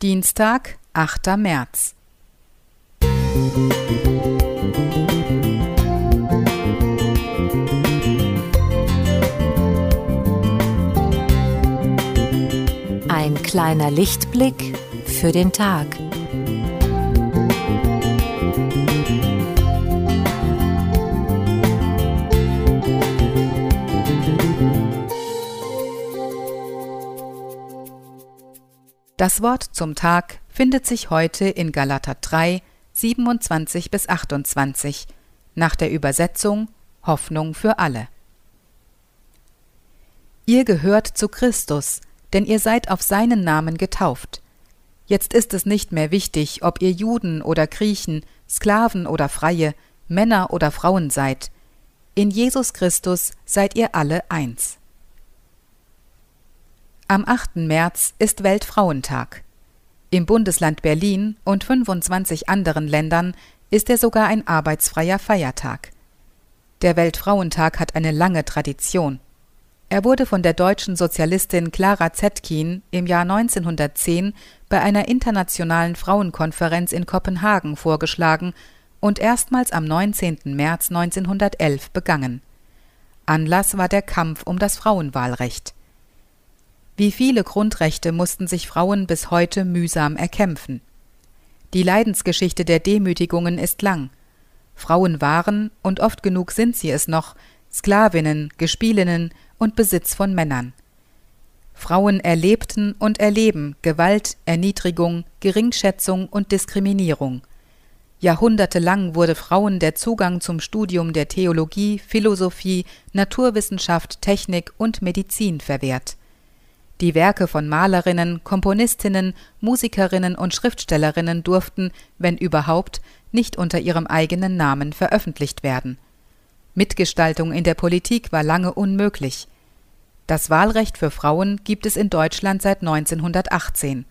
Dienstag, 8. März. Ein kleiner Lichtblick für den Tag. Das Wort zum Tag findet sich heute in Galater 3, 27 bis 28 nach der Übersetzung Hoffnung für alle. Ihr gehört zu Christus, denn ihr seid auf seinen Namen getauft. Jetzt ist es nicht mehr wichtig, ob ihr Juden oder Griechen, Sklaven oder Freie, Männer oder Frauen seid. In Jesus Christus seid ihr alle eins. Am 8. März ist Weltfrauentag. Im Bundesland Berlin und 25 anderen Ländern ist er sogar ein arbeitsfreier Feiertag. Der Weltfrauentag hat eine lange Tradition. Er wurde von der deutschen Sozialistin Clara Zetkin im Jahr 1910 bei einer internationalen Frauenkonferenz in Kopenhagen vorgeschlagen und erstmals am 19. März 1911 begangen. Anlass war der Kampf um das Frauenwahlrecht. Wie viele Grundrechte mussten sich Frauen bis heute mühsam erkämpfen. Die Leidensgeschichte der Demütigungen ist lang. Frauen waren, und oft genug sind sie es noch, Sklavinnen, Gespielinnen und Besitz von Männern. Frauen erlebten und erleben Gewalt, Erniedrigung, Geringschätzung und Diskriminierung. Jahrhundertelang wurde Frauen der Zugang zum Studium der Theologie, Philosophie, Naturwissenschaft, Technik und Medizin verwehrt. Die Werke von Malerinnen, Komponistinnen, Musikerinnen und Schriftstellerinnen durften, wenn überhaupt, nicht unter ihrem eigenen Namen veröffentlicht werden. Mitgestaltung in der Politik war lange unmöglich. Das Wahlrecht für Frauen gibt es in Deutschland seit 1918.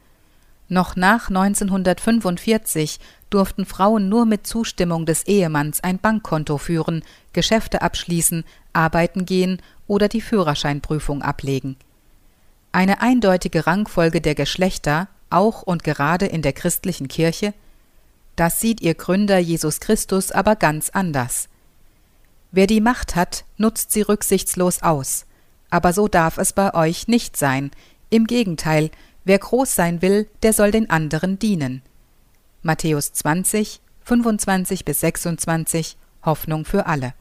Noch nach 1945 durften Frauen nur mit Zustimmung des Ehemanns ein Bankkonto führen, Geschäfte abschließen, arbeiten gehen oder die Führerscheinprüfung ablegen. Eine eindeutige Rangfolge der Geschlechter, auch und gerade in der christlichen Kirche? Das sieht ihr Gründer Jesus Christus aber ganz anders. Wer die Macht hat, nutzt sie rücksichtslos aus. Aber so darf es bei euch nicht sein. Im Gegenteil, wer groß sein will, der soll den anderen dienen. Matthäus 20, 25 bis 26 Hoffnung für alle.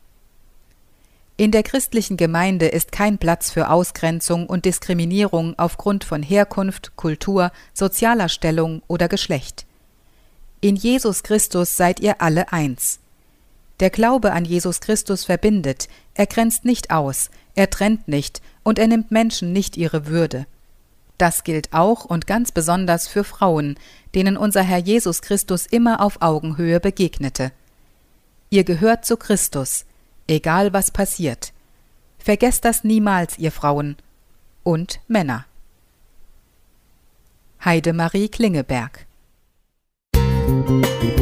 In der christlichen Gemeinde ist kein Platz für Ausgrenzung und Diskriminierung aufgrund von Herkunft, Kultur, sozialer Stellung oder Geschlecht. In Jesus Christus seid ihr alle eins. Der Glaube an Jesus Christus verbindet, er grenzt nicht aus, er trennt nicht und er nimmt Menschen nicht ihre Würde. Das gilt auch und ganz besonders für Frauen, denen unser Herr Jesus Christus immer auf Augenhöhe begegnete. Ihr gehört zu Christus, egal was passiert. Vergesst das niemals, ihr Frauen und Männer. Heidemarie Klingeberg Musik